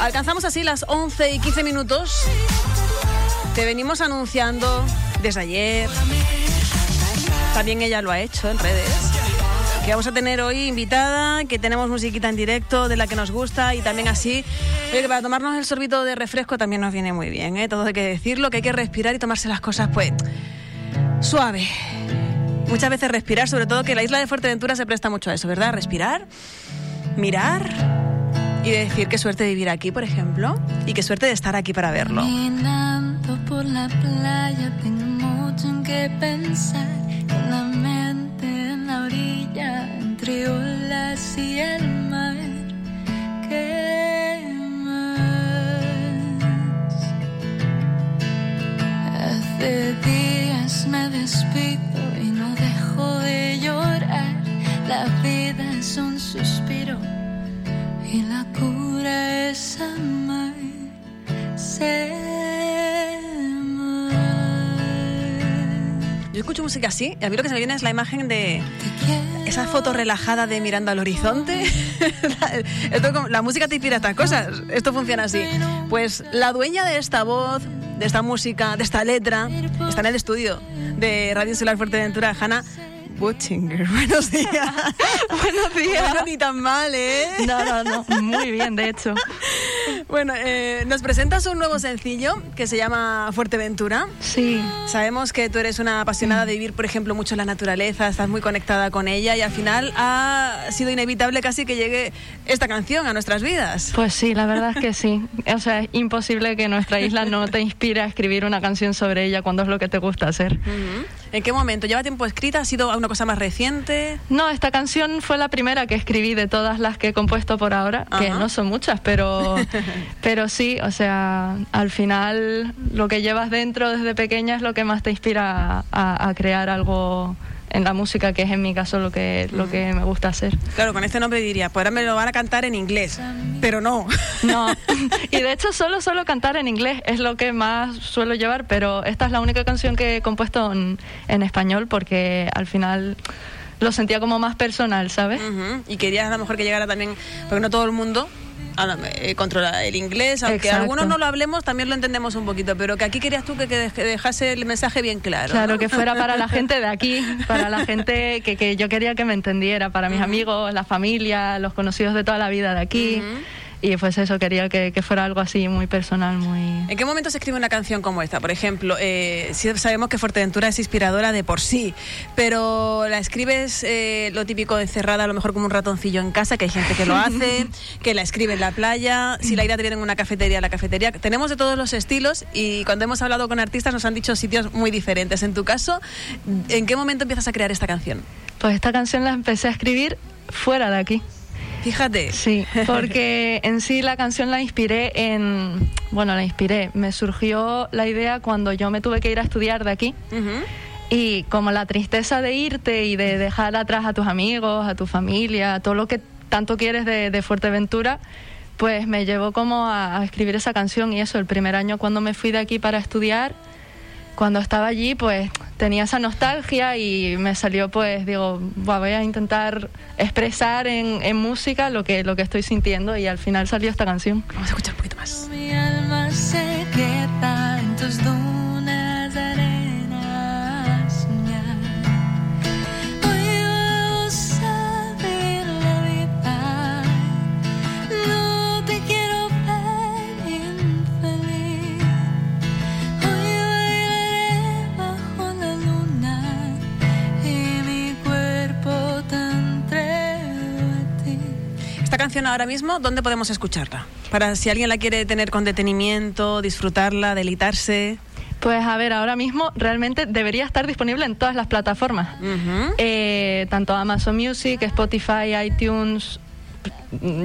Alcanzamos así las 11 y 15 minutos. Te venimos anunciando desde ayer. También ella lo ha hecho en redes. Que vamos a tener hoy invitada, que tenemos musiquita en directo de la que nos gusta y también así, oye, que para tomarnos el sorbito de refresco también nos viene muy bien, ¿eh? Todo hay que decirlo, que hay que respirar y tomarse las cosas pues suave. Muchas veces respirar, sobre todo que la isla de Fuerteventura se presta mucho a eso, ¿verdad? Respirar, mirar y decir qué suerte de vivir aquí, por ejemplo, y qué suerte de estar aquí para verlo. Caminando por la playa tengo mucho en qué pensar con la mente en la orilla entre olas y el mar. ¿Qué más? Hace días me despido y no dejo de llorar. La vida es un suspiro y la cura es amar. Yo escucho música así y a mí lo que se me viene es la imagen de esa foto relajada de mirando al horizonte. Esto la música te inspira estas cosas. Esto funciona así. Pues la dueña de esta voz, de esta música, de esta letra, está en el estudio de Radio Solar Fuerteventura, Hanna Butchinger. Buenos días. Buenos días. Bueno, ni tan mal, ¿eh? No, no, no, muy bien, de hecho. Bueno, eh, nos presentas un nuevo sencillo que se llama Fuerteventura. Sí, Sabemos que tú eres una apasionada de vivir, por ejemplo, mucho la naturaleza, estás muy conectada con ella y al final ha sido inevitable casi que llegue esta canción a nuestras vidas. pues sí, la verdad es que sí. O sea, es imposible que nuestra isla no te inspire a escribir una canción sobre ella cuando es lo que te gusta hacer. Ujú. ¿En qué momento? ¿Lleva tiempo escrita? ¿Ha sido una cosa más reciente? No, esta canción fue la primera que escribí de todas las que he compuesto por ahora, que no son muchas, pero, pero sí, o sea, al final lo que llevas dentro desde pequeña es lo que más te inspira a, a crear algo en la música, que es en mi caso lo que, lo que me gusta hacer. Claro, con este nombre diría, pues ahora me lo van a cantar en inglés, pero no. No, y de hecho solo solo cantar en inglés es lo que más suelo llevar, pero esta es la única canción que he compuesto en, en español porque al final lo sentía como más personal, ¿sabes? Ujú. Y querías a lo mejor que llegara también, porque no todo el mundo eh, controla el inglés, aunque Exacto. algunos no lo hablemos, también lo entendemos un poquito, pero que aquí querías tú que, que dej- dejase el mensaje bien claro. Claro, ¿no? que fuera para la gente de aquí, para la gente que, que yo quería que me entendiera, para mis amigos, la familia, los conocidos de toda la vida de aquí. Y pues eso, quería que, que fuera algo así muy personal, muy... ¿En qué momento se escribe una canción como esta? Por ejemplo, eh, sí sabemos que Fuerteventura es inspiradora de por sí, pero la escribes eh, lo típico encerrada, a lo mejor como un ratoncillo en casa, que hay gente que lo hace, que la escribe en la playa, si la idea te viene en una cafetería, la cafetería. Tenemos de todos los estilos y cuando hemos hablado con artistas nos han dicho sitios muy diferentes. En tu caso, ¿en qué momento empiezas a crear esta canción? Pues esta canción la empecé a escribir fuera de aquí. Fíjate. Sí, porque en sí la canción la inspiré en... Bueno, la inspiré. Me surgió la idea cuando yo me tuve que ir a estudiar de aquí. Y como la tristeza de irte y de dejar atrás a tus amigos, a tu familia, a todo lo que tanto quieres de, de Fuerteventura, pues me llevó como a, a escribir esa canción y eso, el primer año cuando me fui de aquí para estudiar, cuando estaba allí, pues tenía esa nostalgia y me salió, pues digo, "Buah, voy a intentar expresar en, música lo que, lo que estoy sintiendo y al final salió esta canción. Vamos a escuchar un poquito más. Mi alma se queda en canción ahora mismo, ¿dónde podemos escucharla? Para si alguien la quiere tener con detenimiento, disfrutarla, deleitarse. Pues a ver, ahora mismo realmente debería estar disponible en todas las plataformas. Eh, tanto Amazon Music, Spotify, iTunes,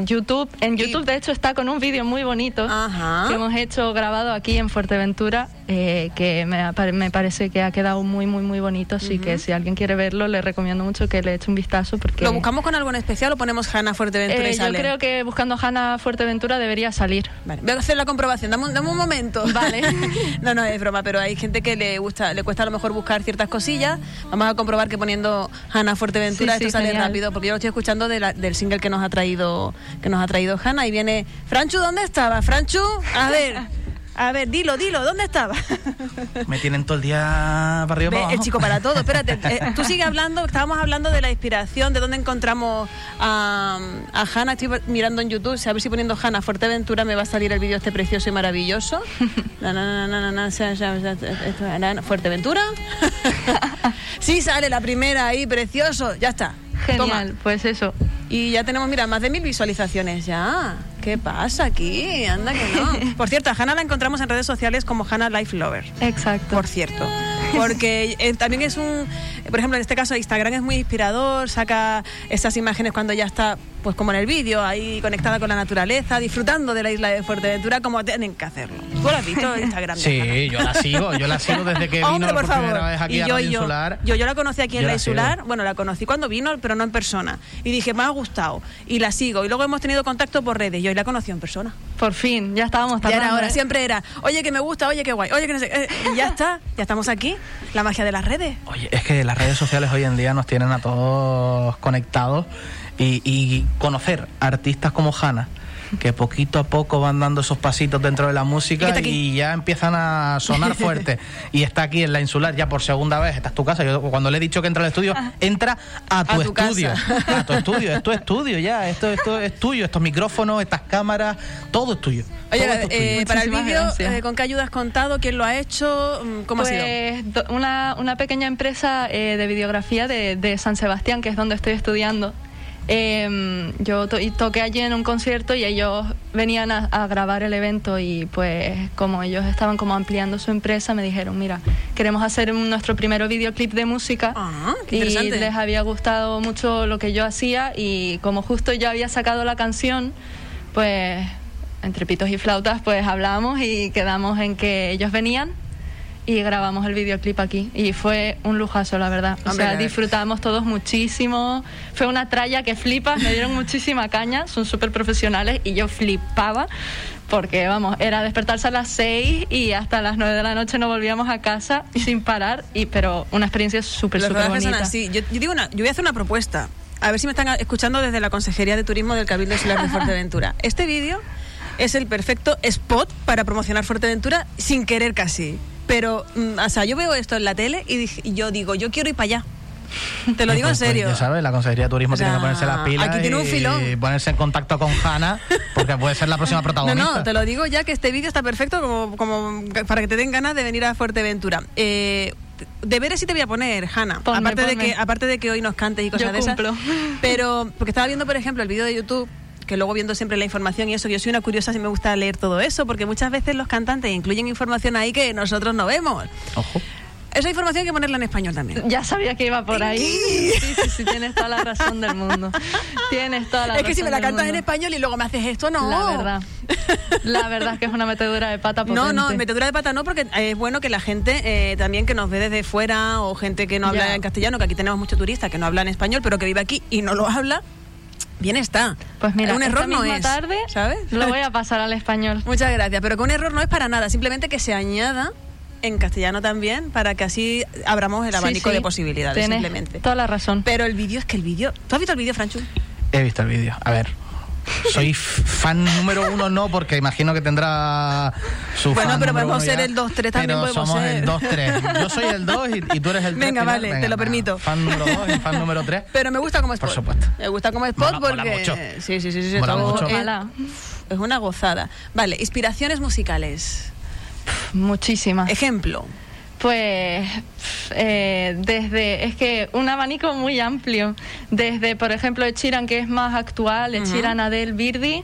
YouTube. En Y- YouTube, de hecho, está con un vídeo muy bonito Ajá. que hemos hecho grabado aquí en Fuerteventura eh, que me, me, parece que ha quedado muy, muy, muy bonito. Así que si alguien quiere verlo, le recomiendo mucho que le eche un vistazo. porque ¿Lo buscamos con algo en especial o ponemos Hanna Fuerteventura y eh, Yo creo que buscando Hanna Fuerteventura debería salir. Vale, voy a hacer la comprobación. Dame un, dame un momento. Vale. no, no, es broma, pero hay gente que le gusta le cuesta a lo mejor buscar ciertas cosillas. Vamos a comprobar que poniendo Hanna Fuerteventura esto sale rápido, porque yo lo estoy escuchando del single que nos ha traído que nos ha traído Hanna y viene Franchu, ¿dónde estaba? Franchu, a ver. A ver, dilo, dilo, ¿dónde estaba? Me tienen todo el día para arriba El chico para todo, espérate. Eh, tú sigue hablando, estábamos hablando de la inspiración, de dónde encontramos a, a Hanna. Estoy mirando en YouTube, a ver si poniendo Hanna Fuerteventura me va a salir el vídeo este precioso y maravilloso. Fuerteventura. sí, sale la primera ahí, precioso. Ya está. Genial, pues eso. Y ya tenemos, mira, más de mil visualizaciones ya. ¿Qué pasa aquí? Anda que no. Por cierto, a Hannah la encontramos en redes sociales como Hannah Life Lover. Exacto. Por cierto. Porque eh, también es un, por ejemplo, en este caso Instagram es muy inspirador, saca esas imágenes cuando ya está, pues como en el vídeo, ahí conectada con la naturaleza, disfrutando de la isla de Fuerteventura como tienen que hacerlo. ¿Tú lo has visto Instagram? sí, yo la sigo, yo la sigo desde que vino por, primera vez aquí a yo, Insular. Yo, yo la conocí aquí en la Insular, bueno, la conocí cuando vino, pero no en persona. Y dije, me ha gustado. Y la sigo. Y luego hemos tenido contacto por redes. Yo la conocí en persona. Por fin, ya estábamos tardando. Ya era ahora, ¿eh? siempre era, oye, que me gusta, oye, qué guay, oye, que no sé. Eh, y ya está, ya estamos aquí. La magia de las redes. Oye, es que las redes sociales hoy en día nos tienen a todos conectados y, y conocer artistas como Hanna que poquito a poco van dando esos pasitos dentro de la música y, ya empiezan a sonar fuerte. y está aquí en la insular ya por segunda vez, esta es tu casa. Yo cuando le he dicho que entra al estudio, entra a tu, estudio. A tu estudio, es tu estudio ya, esto, esto es tuyo, estos micrófonos, estas cámaras, todo es tuyo. Oye, eh, para el vídeo, eh, ¿con qué ayuda has contado? ¿Quién lo ha hecho? Mm, ¿Cómo ha sido? Pues, una, una pequeña empresa eh, de videografía de, de San Sebastián, que es donde estoy estudiando. Eh, yo toqué allí en un concierto y ellos venían a, grabar el evento y pues como ellos estaban como ampliando su empresa me dijeron, mira, queremos hacer nuestro primer videoclip de música ah, y les había gustado mucho lo que yo hacía y como justo yo había sacado la canción, pues entre pitos y flautas pues hablamos y quedamos en que ellos venían y grabamos el videoclip aquí y fue un lujazo, la verdad. O sea, disfrutamos todos muchísimo. Fue una tralla que flipas, me dieron muchísima caña, son súper profesionales y yo flipaba porque, vamos, era despertarse a las 6 y hasta las 9 de la noche no volvíamos a casa sin parar, y, pero una experiencia súper, súper bonita. Yo, yo, digo una, yo voy a hacer una propuesta. A ver si me están escuchando desde la Consejería de Turismo del Cabildo Insular de Fuerteventura. Este vídeo es el perfecto spot para promocionar Fuerteventura sin querer casi. Pero, mm, o sea, yo veo esto en la tele y, yo digo, yo quiero ir para allá. Te lo digo en pues, pues, serio. ya sabes, la Consejería de Turismo tiene que ponerse las pilas aquí tiene un filón. y ponerse en contacto con Hanna, porque puede ser la próxima protagonista. No, no, te lo digo ya que este vídeo está perfecto como, como para que te den ganas de venir a Fuerteventura. Eh, deberes sí te voy a poner, Hanna. aparte, De que, aparte de que hoy nos cantes y cosas de esas. Pero, porque estaba viendo, por ejemplo, el vídeo de YouTube que luego viendo siempre la información y eso, yo soy una curiosa y me gusta leer todo eso, porque muchas veces los cantantes incluyen información ahí que nosotros no vemos. Ojo. Esa información hay que ponerla en español también. Ya sabía que iba por ahí. Sí, sí, sí, tienes toda la razón del mundo. Tienes toda la es razón. Es que si me la cantas en español y luego me haces esto, no. La verdad. La verdad es que es una metedura de pata No, no, metedura de pata no, porque es bueno que la gente eh, también que nos ve desde fuera o gente que no habla en castellano, que aquí tenemos muchos turistas que no hablan español, pero que vive aquí y no lo habla, Bien está. Pues mira, un error no es. tarde, ¿sabes? Lo voy a pasar al español. Muchas gracias, pero que un error no es para nada, simplemente que se añada en castellano también para que así abramos el abanico de posibilidades Tienes simplemente. Toda la razón. Pero el vídeo es que el vídeo, ¿tú has visto el vídeo, Franchu? He visto el vídeo. A ver, soy fan número uno, no, porque imagino que tendrá su Bueno, pero podemos ser el 2-3 también. Pero somos el 2-3. Yo soy el 2 y, tú eres el 3. Venga, vale, te lo permito. Fan número 2 y fan número 3. Pero me gusta como spot. Por supuesto. Me gusta como spot porque. mucho. Sí, sí, sí. sí mola mucho. Es, es una gozada. Vale, inspiraciones musicales. Muchísimas. Ejemplo. Pues eh, desde, es que un abanico muy amplio, desde por ejemplo Echiran que es más actual, Echiran Adel Birdi,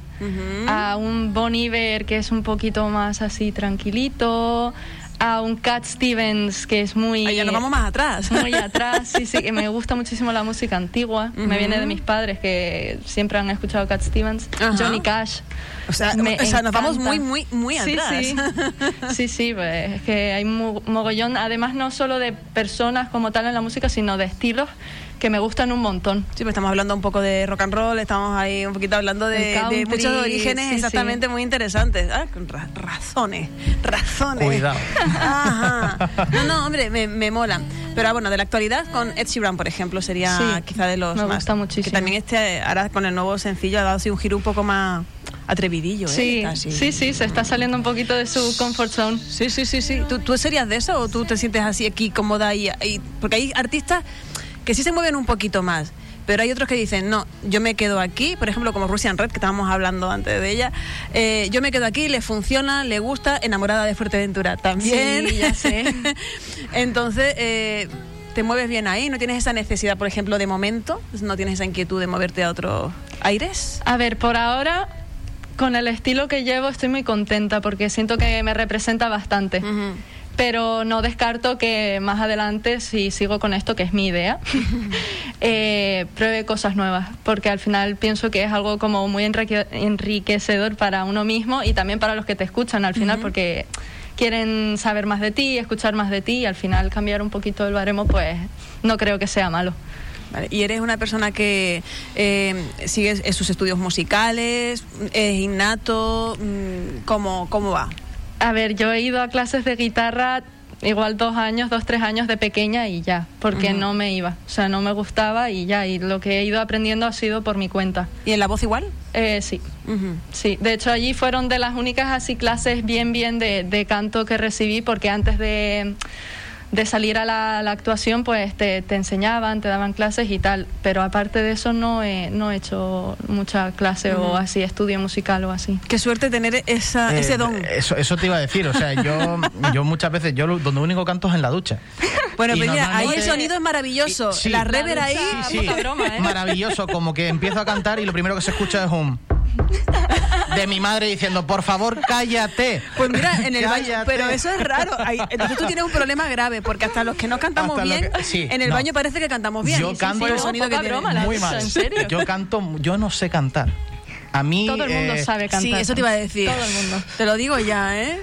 a un Bon Iver que es un poquito más así tranquilito, a un Cat Stevens que es muy... Ahí ya nos vamos más atrás. Muy atrás, sí, sí, que me gusta muchísimo la música antigua. Me viene de mis padres que siempre han escuchado Cat Stevens, Johnny Cash. O sea, nos vamos muy, muy, muy atrás. Sí, sí, sí, pues es que hay mogollón, además no solo de personas como tal en la música, sino de estilos que me gustan un montón. Sí, pues estamos hablando un poco de rock and roll, estamos ahí un poquito hablando de, muchos orígenes exactamente muy interesantes. Ah, con razones, razones. Cuidado. Ajá. No, no, hombre, me, me molan. Pero ah, bueno, de la actualidad, con Ed Sheeran, por ejemplo, sería quizá de los me más. Gusta muchísimo. Que también este, ahora con el nuevo sencillo ha dado así un giro un poco más atrevidillo, ¿eh? Sí, sí, sí, se está saliendo un poquito de su comfort zone. Sí, sí, sí, sí. ¿Tú, ¿Tú serías de eso o tú te sientes así aquí cómoda y, y porque hay artistas que sí se mueven un poquito más. Pero hay otros que dicen, no, yo me quedo aquí, por ejemplo, como Russian Red, que estábamos hablando antes de ella, eh, yo me quedo aquí, le funciona, le gusta, enamorada de Fuerteventura también. Sí, ya sé. Entonces, eh, te mueves bien ahí, no tienes esa necesidad, por ejemplo, de momento, no tienes esa inquietud de moverte a otros aires. A ver, por ahora con el estilo que llevo estoy muy contenta porque siento que me representa bastante pero no descarto que más adelante, si sigo con esto, que es mi idea, eh, pruebe cosas nuevas, porque al final pienso que es algo como muy enriquecedor para uno mismo y también para los que te escuchan al final, porque quieren saber más de ti, escuchar más de ti y al final cambiar un poquito el baremo, pues no creo que sea malo. ¿Y eres una persona que eh, sigue sus estudios musicales? ¿Es innato? Mm, ¿Cómo, cómo va? A ver, yo he ido a clases de guitarra igual dos años, dos, tres años de pequeña y ya, porque no me iba, o sea, no me gustaba y ya, y lo que he ido aprendiendo ha sido por mi cuenta. ¿Y en la voz igual? Eh, sí, sí, de hecho allí fueron de las únicas así clases bien, bien de, de canto que recibí, porque antes de de salir a la, actuación, pues te, te, enseñaban, te daban clases y tal. Pero aparte de eso no he, no he hecho mucha clase o así, estudio musical o así. Qué suerte tener esa, eh, ese don. Eso, eso te iba a decir, o sea, yo, yo muchas veces, yo donde único canto es en la ducha. Bueno, pero mira, ahí el sonido es maravilloso. la rever ahí, sí, sí, ¿eh? maravilloso, como que empiezo a cantar y lo primero que se escucha es un de mi madre diciendo, por favor, cállate. Pues mira, en el baño, pero eso es raro. entonces tú tienes un problema grave, porque hasta los que no cantamos bien, en el baño parece que cantamos bien. Yo canto el sonido que broma, muy mal. ¿En serio? Yo canto, yo no sé cantar. A mí. Todo el mundo eh, sabe cantar. Sí, eso te iba a decir. Todo el mundo. Te lo digo ya, ¿eh?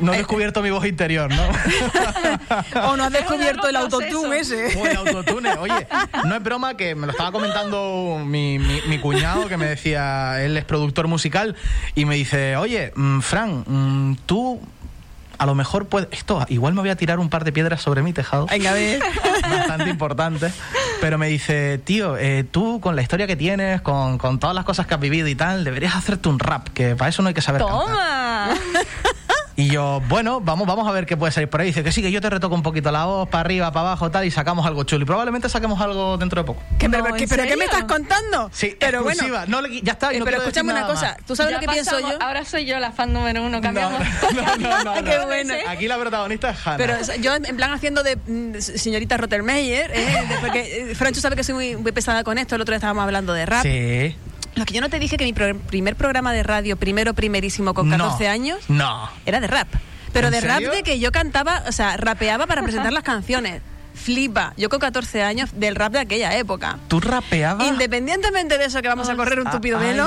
No he descubierto mi voz interior, ¿no? o no has descubierto el autotune ese. O el autotune. Oye, no es broma que me lo estaba comentando mi, mi, cuñado, que me decía, él es productor musical, y me dice, oye, mm, Fran, mm, tú a lo mejor puede. Esto, igual me voy a tirar un par de piedras sobre mi tejado. Venga, a ver. Bastante importante. Pero me dice, tío, eh, tú con la historia que tienes, con, con, todas las cosas que has vivido y tal, deberías hacerte un rap, que para eso no hay que saber. ¡Toma! Y yo, bueno, vamos, vamos a ver qué puede salir por ahí. Dice que sí, que yo te retoco un poquito la voz, para arriba, para abajo, tal, y sacamos algo chulo. Y probablemente saquemos algo dentro de poco. ¿Qué, pero, ¿qué, me estás contando? Sí, pero exclusiva. Bueno. No, ya está. Eh, pero escúchame una cosa. ¿Tú sabes lo que pienso yo? Ahora soy yo la fan número uno. Cambiamos. No, no, no. qué bueno. Aquí la protagonista es Hannah. Pero yo, en plan, haciendo de mm, señorita Rottermeyer, ¿eh? porque eh, Francho sabe que soy muy, muy pesada con esto. El otro día estábamos hablando de rap. Sí. Lo que yo no te dije que mi primer programa de radio, primero, primerísimo, con 14 años, no. era de rap. Pero de rap de que yo cantaba, o sea, rapeaba para presentar las canciones flipa. Yo con 14 años del rap de aquella época. ¿Tú rapeabas? Independientemente de eso que vamos a correr un tupido velo.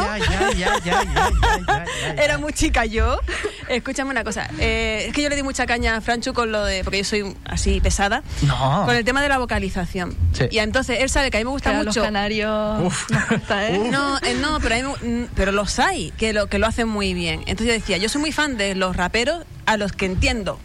Era muy chica yo. Escúchame una cosa. Eh, es que yo le di mucha caña a Franchu con lo de. Porque yo soy así pesada. No. Con el tema de la vocalización. Y entonces él sabe que a mí me gusta mucho. Los canarios. Uf. ¿eh? No, eh, no, pero, a mí, pero los hay que lo, que lo hacen muy bien. Entonces yo decía, yo soy muy fan de los raperos a los que entiendo.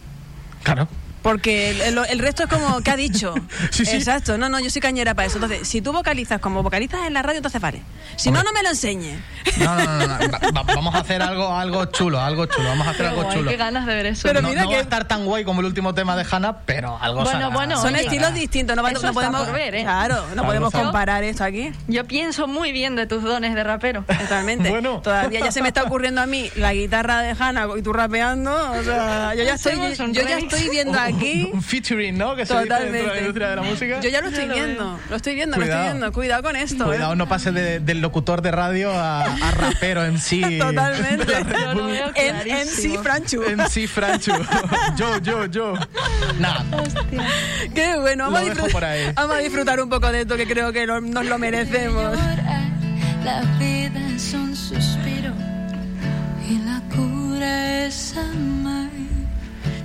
Claro. Porque el, resto es como, ¿qué ha dicho? sí, sí. Exacto, no, no, yo soy cañera para eso. Entonces, si tú vocalizas como vocalizas en la radio, entonces vale. Si no, no me lo enseñes. No, no, no, no. vamos a hacer algo, algo chulo, algo chulo. Vamos a hacer algo chulo. Qué ganas de ver eso. Pero no, mira que... va a estar tan guay como el último tema de Hannah, pero algo Bueno, bueno. Son estilos distintos, no, no podemos ver, ¿eh? Claro, no podemos comparar esto aquí. Yo pienso muy bien de tus dones de rapero. Totalmente. bueno. Todavía ya se me está ocurriendo a mí la guitarra de Hannah y tú rapeando. O sea, yo ya estoy, yo, ya estoy viendo aquí. Un feature ¿no? Que se dice dentro de la industria de la música. Yo ya lo estoy viendo, lo estoy viendo, lo estoy viendo. Cuidado con esto. Cuidado, ¿eh? no pase del locutor de radio a, a rapero en sí. Totalmente. Yo lo veo En, sí, Franchu. En sí, Franchu. yo, yo, yo. Nada. Hostia. Qué bueno, vamos a, Lo dejo disfrutar, por ahí. vamos a disfrutar un poco de esto que creo que lo- nos lo merecemos.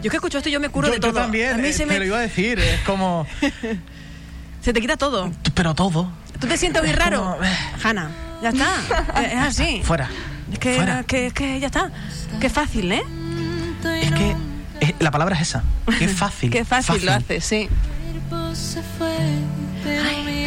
Yo que escucho esto y yo me curo Yo, de yo todo. también, a mí eh, se te me, lo iba a decir, es como... se te quita todo. Pero todo. ¿Tú te sientes muy raro? como, eh. Hanna, ya está. Es así. Fuera. Es que, Fuera. que, es que ya está. Qué fácil, ¿eh? Es que eh, la palabra es esa. Qué fácil. Qué fácil, lo haces, sí. Mi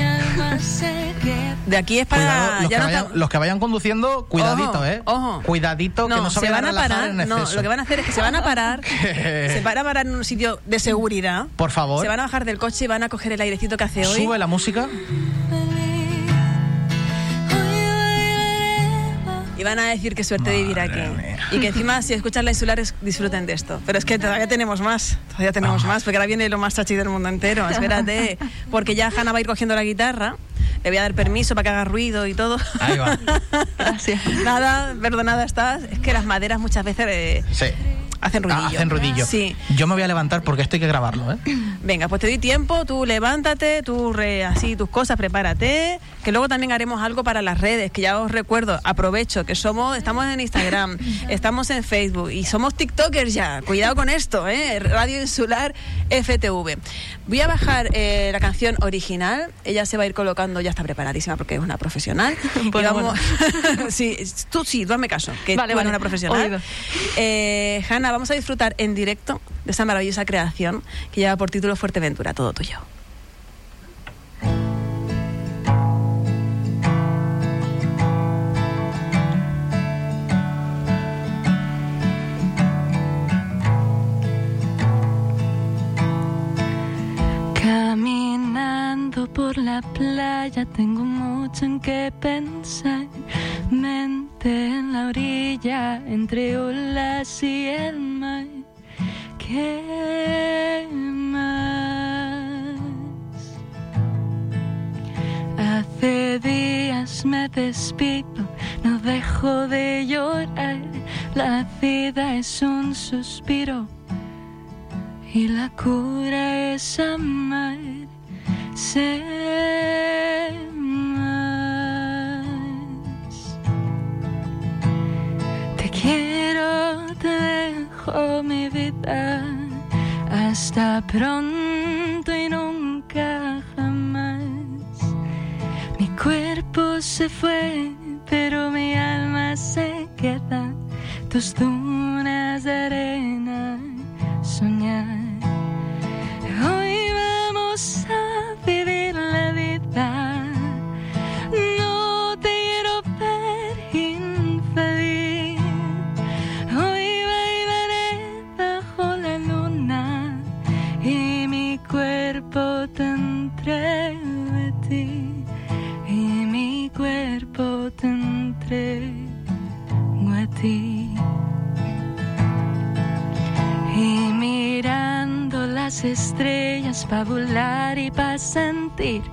De aquí es para. Cuidado, los, ya que no vayan, está- los que vayan conduciendo, cuidadito, Ojo, ¿eh? ojo. Cuidadito, que no se, se vayan van a parar. en No, lo que van a hacer es que se van a parar. se van a parar en un sitio de seguridad. Por favor. Se van a bajar del coche y van a coger el airecito que hace hoy. Sube la música. Y van a decir qué suerte vivir aquí. Madre mía. Y que encima, si escuchan la insulares, disfruten de esto. Pero es que todavía tenemos más. Todavía tenemos más, porque ahora viene lo más chachi del mundo entero. Espérate. Porque ya Hanna va a ir cogiendo la guitarra. Le voy a dar permiso para que haga ruido y todo. Ahí va. Gracias. Nada, perdonada estás. Es que las maderas muchas veces eh, Sí. Hacen ruidillo. Ah, hacen ruidillo. Sí. Yo me voy a levantar porque esto hay que grabarlo, ¿eh? Venga, pues te doy tiempo, tú levántate, tú re- así tus cosas, prepárate, que luego también haremos algo para las redes, que ya os recuerdo, aprovecho que somos, estamos en Instagram, estamos en Facebook y somos TikTokers ya. Cuidado con esto, ¿eh? Radio Insular FTV. Voy a bajar eh, la canción original, ella se va a ir colocando, ya está preparadísima porque es una profesional. Y Bueno, vamos- sí, tú sí, tú hazme caso, que Vale, tú eres vale. una profesional. Eh, Hanna, vamos a disfrutar en directo de esa maravillosa creación que lleva por título Fuerteventura, todo tuyo. Caminando por la playa tengo mucho en qué pensar. Mente en la orilla entre olas y el. Hace días me despido, no dejo de llorar. La vida es un suspiro y la cura es amar. Sé mi vida. Hasta pronto y nunca jamás. Mi cuerpo se fue, pero mi alma se queda. Tus dunas de arena soñar. Sentir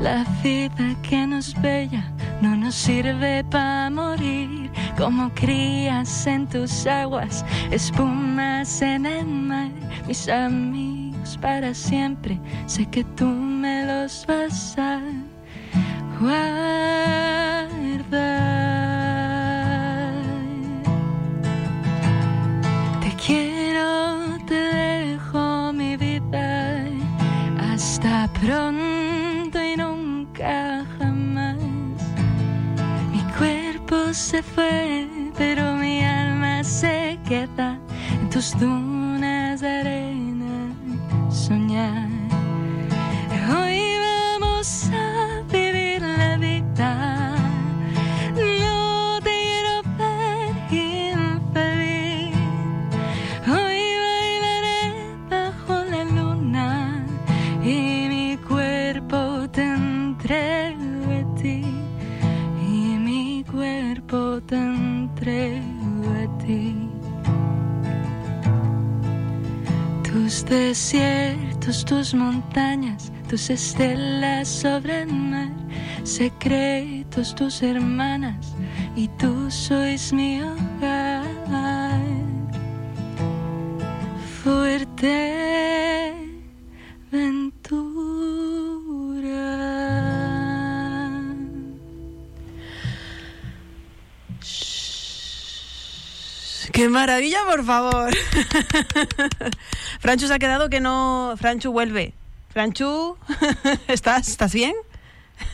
la vida que nos bella no nos sirve para morir como crías en tus aguas, espumas en el mar, mis amigos para siempre, sé que tú me los vas a guardar. Fue, pero mi alma se queda en tus dunas tus estelas sobre el mar, secretos, tus hermanas y tú sois mi hogar. Fuerte ventura. ¡Qué maravilla, por favor! Franchu se ha quedado que no... Franchu vuelve. Franchu, ¿estás, ¿estás bien?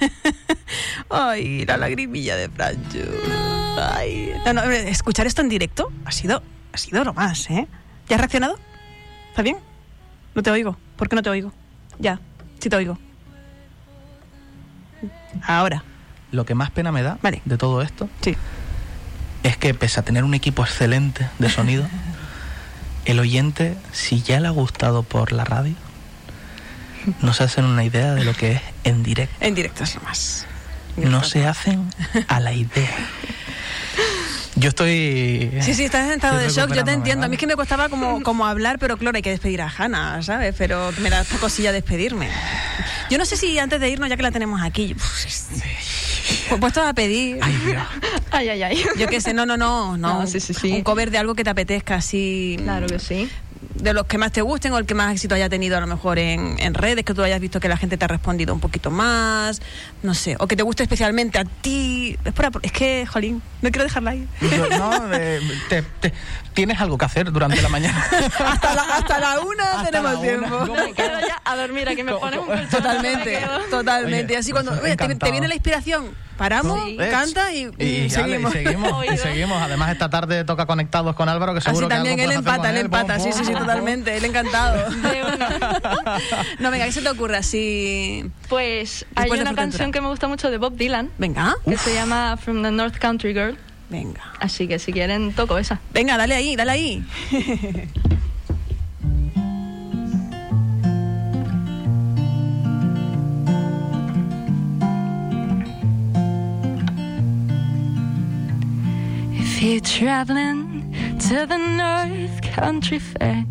Ay, la lagrimilla de Franchu. Ay. No, no, escuchar esto en directo ha sido, ha sido lo más, ¿eh? ¿Ya has reaccionado? ¿Está bien? No te oigo. ¿Por qué no te oigo? Ya, sí te oigo. Ahora. Lo que más pena me da Vale. de todo esto Sí. es que pese a tener un equipo excelente de sonido, el oyente, si ya le ha gustado por la radio, no se hacen una idea de lo que es en directo. En directo es lo más. No se hacen a la idea. Yo estoy... Sí, sí, estás en estado de shock, yo te entiendo. A mí es que me costaba como, como hablar, pero claro, hay que despedir a Hanna, ¿sabes? Pero me da esta cosilla despedirme. Yo no sé si antes de irnos, ya que la tenemos aquí, pues puestos a pedir. Ay, Dios. Ay, ay, ay. Yo qué sé, no, no, no, no. No, sí, sí, sí. Un cover de algo que te apetezca así. Claro que sí. De los que más te gusten o el que más éxito haya tenido a lo mejor en, en redes, que tú hayas visto que la gente te ha respondido un poquito más, no sé, o que te guste especialmente a ti. Es, por apro- es que, jolín, no quiero dejarla ahí. No, eh, te- te- tienes algo que hacer durante la mañana. hasta, la, hasta la una Hasta tenemos la una. tiempo. ¿Cómo? Me quedo ya a dormir, aquí me pones un colchón. Totalmente, totalmente. Oye, y así cuando pues, oye, te, viene la inspiración, paramos, Sí. canta y, Y, y dale, seguimos. y seguimos, y Oído. seguimos. Además, esta tarde toca conectados con Álvaro, que Así seguro que también algo él empata, él empata, sí, sí, sí, totalmente, él encantado. No, venga, ¿qué se te ocurre así? Pues hay una canción que me gusta mucho de Bob Dylan, Venga, que se llama From the North Country Girl. Venga. Así que si quieren, toco esa. Venga, dale ahí, dale ahí. If you're traveling to the North Country Fair,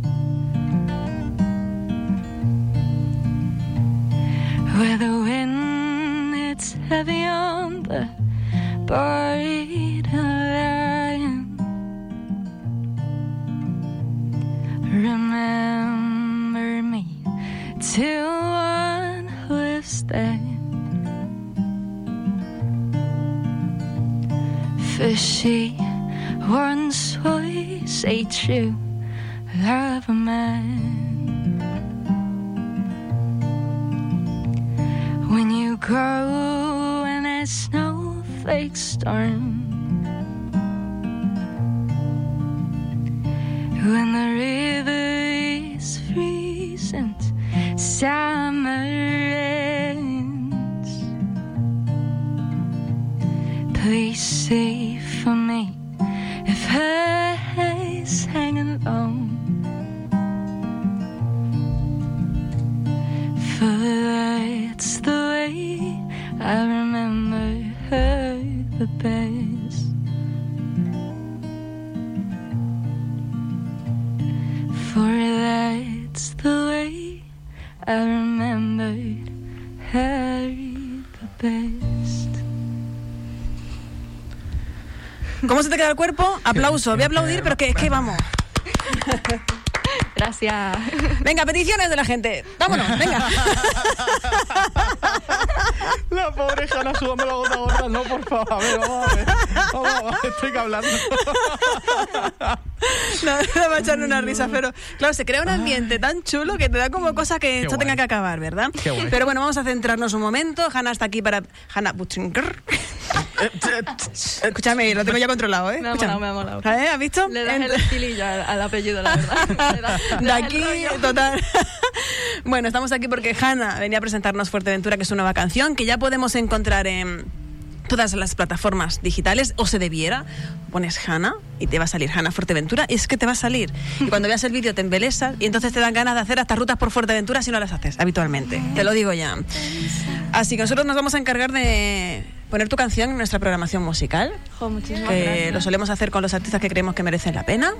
where the wind it's heavy on the borderline, she once was a true love man. When you grow in a snowflake storm, when the river is freezing, summer ¿Cómo se te queda el cuerpo? Aplauso, voy a aplaudir, pero que es que vamos. Gracias. Venga, peticiones de la gente. Vámonos, venga. La pobre Hanna sudando la gota gorda. No, por favor. A ver, vamos a ver. Vamos a ver, estoy que hablando. No, no va a echarle una risa, pero claro, se crea un ambiente tan chulo que te da como cosa que esto guay. tenga que acabar, ¿verdad? Qué guay. Pero bueno, vamos a centrarnos un momento. Hanna está aquí para. Hanna. Escúchame, lo tengo ya controlado, ¿eh? Me ha molado, me ha molado. ¿Eh? ¿Has visto? Le das el estilillo al, al apellido, la verdad. Le das- le De das aquí, total. Bueno, estamos aquí porque Hanna venía a presentarnos Fuerteventura, que es su nueva canción, que ya podemos encontrar en todas las plataformas digitales, o se debiera. Pones Hanna y te va a salir Hanna Fuerteventura, y es que te va a salir. Y cuando veas el vídeo te embelesas y entonces te dan ganas de hacer hasta rutas por Fuerteventura si no las haces habitualmente. Te lo digo ya. Así que nosotros nos vamos a encargar de poner tu canción en nuestra programación musical Jo, muchísimas que gracias. lo solemos hacer con los artistas que creemos que merecen la pena.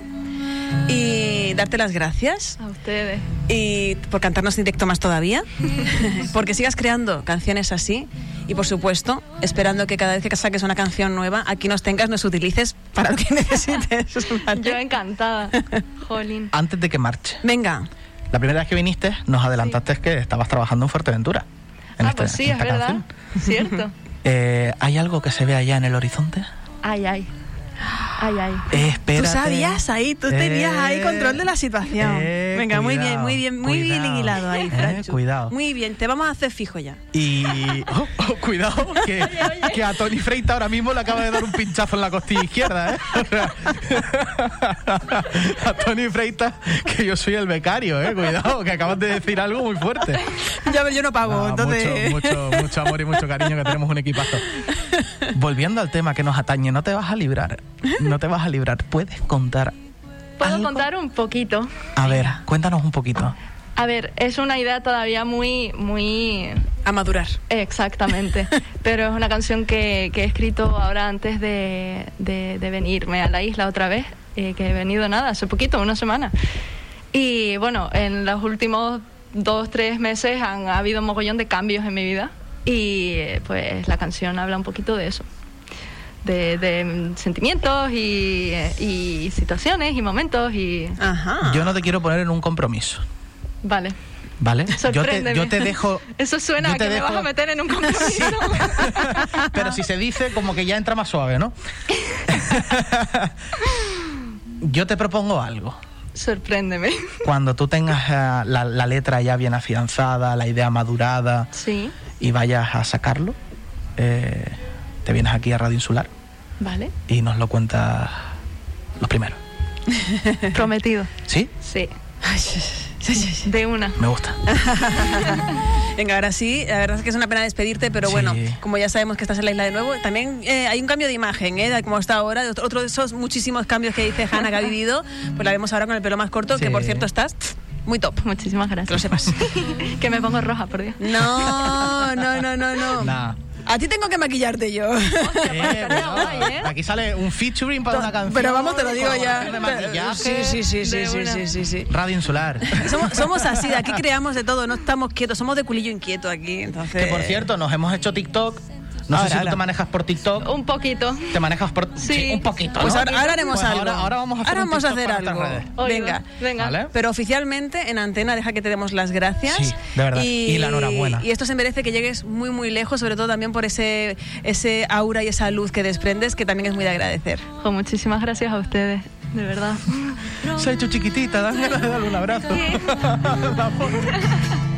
Y darte las gracias. A ustedes. Y por cantarnos en directo más todavía. porque sigas creando canciones así. Y por supuesto, esperando que cada vez que saques una canción nueva, aquí nos tengas, nos utilices para lo que necesites. Yo encantada. Jolín. Antes de que marche. Venga. La primera vez que viniste, nos adelantaste que estabas trabajando en Fuerteventura. En ah, pues sí, es verdad. Cierto. Eh, ¿Hay algo que se ve allá en el horizonte? Ay, ay. Ay, ay. Espérate. Tú sabías ahí, tú tenías ahí control de la situación. Eh, Venga, muy bien, muy bien, muy bien hilado ahí, eh, Cuidado. Muy bien, te vamos a hacer fijo ya. Y. Oh, oh, cuidado, que, que, a Tony Freita ahora mismo le acaba de dar un pinchazo en la costilla izquierda, ¿eh? a Tony Freita, que yo soy el becario, ¿eh? Cuidado, que acabas de decir algo muy fuerte. Ya, yo no pago, entonces. Mucho, mucho, mucho amor y mucho cariño, que tenemos un equipazo. Volviendo al tema que nos atañe, no te vas a librar no te vas a librar. ¿Puedes contar? Puedo contar un poquito. A ver, cuéntanos un poquito. A ver, es una idea todavía muy, muy... A madurar. Exactamente. Pero es una canción que, he escrito ahora antes de, venirme a la isla otra vez, eh, que he venido nada, hace poquito, una semana. Y bueno, en los últimos dos, tres meses han ha habido un mogollón de cambios en mi vida y eh, pues la canción habla un poquito de eso de, sentimientos y, situaciones y momentos y... Yo no te quiero poner en un compromiso. Vale. ¿Vale? Yo te, yo te, dejo. Eso suena a que me vas a meter en un compromiso. Pero si se dice, como que ya entra más suave, ¿no? yo te propongo algo. Sorpréndeme. Cuando tú tengas eh, la, letra ya bien afianzada, la idea madurada, sí. Y vayas a sacarlo, eh, te vienes aquí a Radio Insular Vale. Y nos lo cuenta los primeros. Prometido. ¿Sí? Sí. De una. Me gusta. Venga, ahora sí, la verdad es que es una pena despedirte, pero bueno, como ya sabemos que estás en la isla de nuevo, también eh, hay un cambio de imagen, ¿eh? como está ahora, otro de esos muchísimos cambios que dice Hanna que ha vivido, pues la vemos ahora con el pelo más corto, que por cierto estás muy top. Muchísimas gracias. Que lo sepas. que me pongo roja, por Dios. No, no, no, no, no. Nah. A ti tengo que maquillarte yo. ¿eh? Aquí sale un featuring para una canción. Pero vamos, te lo digo ya. Sí, sí, sí, sí, sí, sí, sí, Radio Insular. Somos, somos así, de aquí creamos de todo, no estamos quietos, somos de culillo inquieto aquí. Entonces... Que por cierto, nos hemos hecho TikTok no sé si tú te manejas por TikTok. Un poquito. ¿Te manejas por Sí, un poquito? Pues ahora, haremos pues algo. Ahora, vamos a hacer, vamos a hacer algo. Venga. Venga. Pero oficialmente en antena deja que te demos las gracias. Sí, de verdad. Y, la enhorabuena. Y esto se merece que llegues muy, muy lejos, sobre todo también por ese, ese aura y esa luz que desprendes, que también es muy de agradecer. muchísimas gracias a ustedes. De verdad. Se ha hecho chiquitita, dan ganas de darle un abrazo.